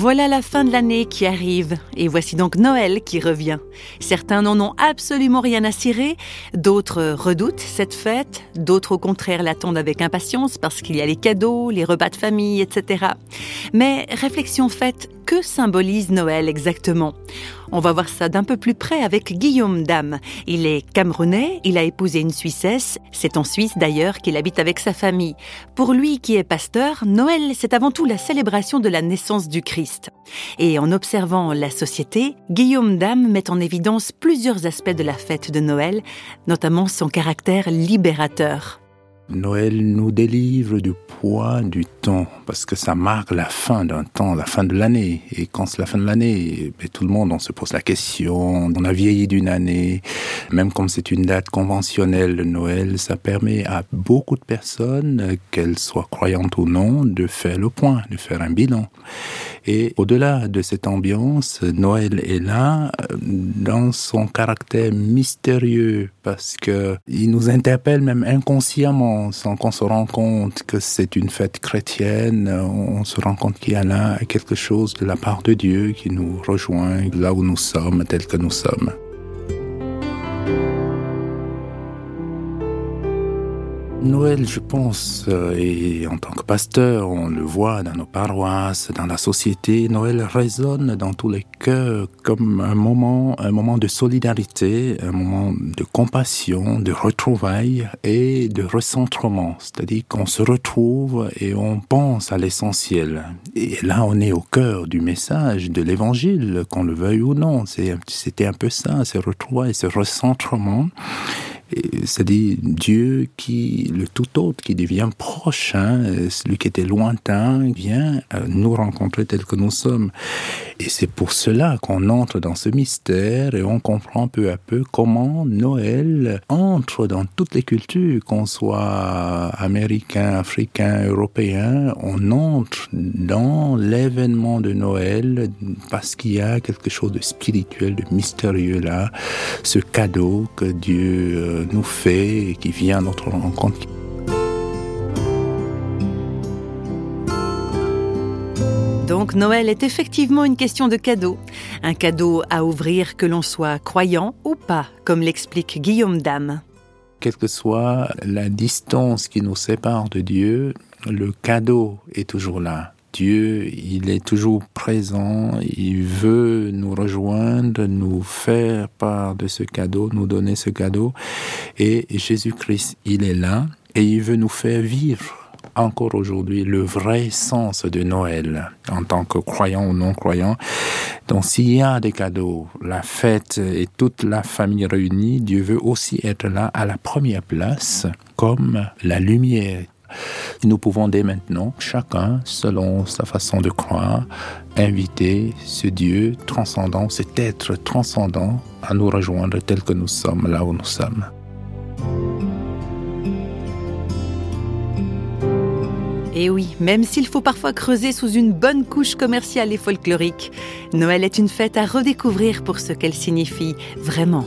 Voilà la fin de l'année qui arrive, et voici donc Noël qui revient. Certains n'en ont absolument rien à cirer, d'autres redoutent cette fête, d'autres au contraire l'attendent avec impatience parce qu'il y a les cadeaux, les repas de famille, etc. Mais réflexion faite, que symbolise Noël exactement? On va voir ça d'un peu plus près avec Guillaume Dame. Il est camerounais, il a épousé une Suissesse, c'est en Suisse d'ailleurs qu'il habite avec sa famille. Pour lui qui est pasteur, Noël c'est avant tout la célébration de la naissance du Christ. Et en observant la société, Guillaume Dame met en évidence plusieurs aspects de la fête de Noël, notamment son caractère libérateur. Noël nous délivre du poids du temps parce que ça marque la fin d'un temps, la fin de l'année. Et quand c'est la fin de l'année, ben, tout le monde, on se pose la question, on a vieilli d'une année. Même comme c'est une date conventionnelle Noël, ça permet à beaucoup de personnes, qu'elles soient croyantes ou non, de faire le point, de faire un bilan. Et au-delà de cette ambiance, Noël est là euh, dans son caractère mystérieux parce que il nous interpelle même inconsciemment sans qu'on se rende compte que c'est une fête chrétienne. On se rend compte qu'il y a là quelque chose de la part de Dieu qui nous rejoint là où nous sommes, tel que nous sommes. Noël, je pense, euh, et en tant que pasteur, on le voit dans nos paroisses, dans la société, Noël résonne dans tous les cœurs comme un moment, un moment de solidarité, un moment de compassion, de retrouvailles et de recentrement. C'est-à-dire qu'on se retrouve et on pense à l'essentiel. Et là, on est au cœur du message de l'évangile, qu'on le veuille ou non. C'était un peu ça, ce retrouvailles, ce recentrement c'est-à-dire Dieu qui, le tout autre, qui devient prochain, celui qui était lointain, vient nous rencontrer tel que nous sommes. Et c'est pour cela qu'on entre dans ce mystère et on comprend peu à peu comment Noël entre dans toutes les cultures, qu'on soit américain, africain, européen, on entre dans l'événement de Noël parce qu'il y a quelque chose de spirituel, de mystérieux là, ce cadeau que Dieu euh, nous fait et qui vient à notre rencontre. Donc Noël est effectivement une question de cadeau. Un cadeau à ouvrir que l'on soit croyant ou pas, comme l'explique Guillaume Dame. Quelle que soit la distance qui nous sépare de Dieu, le cadeau est toujours là. Dieu, il est toujours présent, il veut nous rejoindre, nous faire part de ce cadeau, nous donner ce cadeau. Et Jésus-Christ, il est là et il veut nous faire vivre encore aujourd'hui le vrai sens de Noël en tant que croyant ou non croyant. Donc s'il y a des cadeaux, la fête et toute la famille réunie, Dieu veut aussi être là à la première place comme la lumière nous pouvons dès maintenant, chacun, selon sa façon de croire, inviter ce Dieu transcendant, cet être transcendant à nous rejoindre tel que nous sommes là où nous sommes. Et oui, même s'il faut parfois creuser sous une bonne couche commerciale et folklorique, Noël est une fête à redécouvrir pour ce qu'elle signifie vraiment.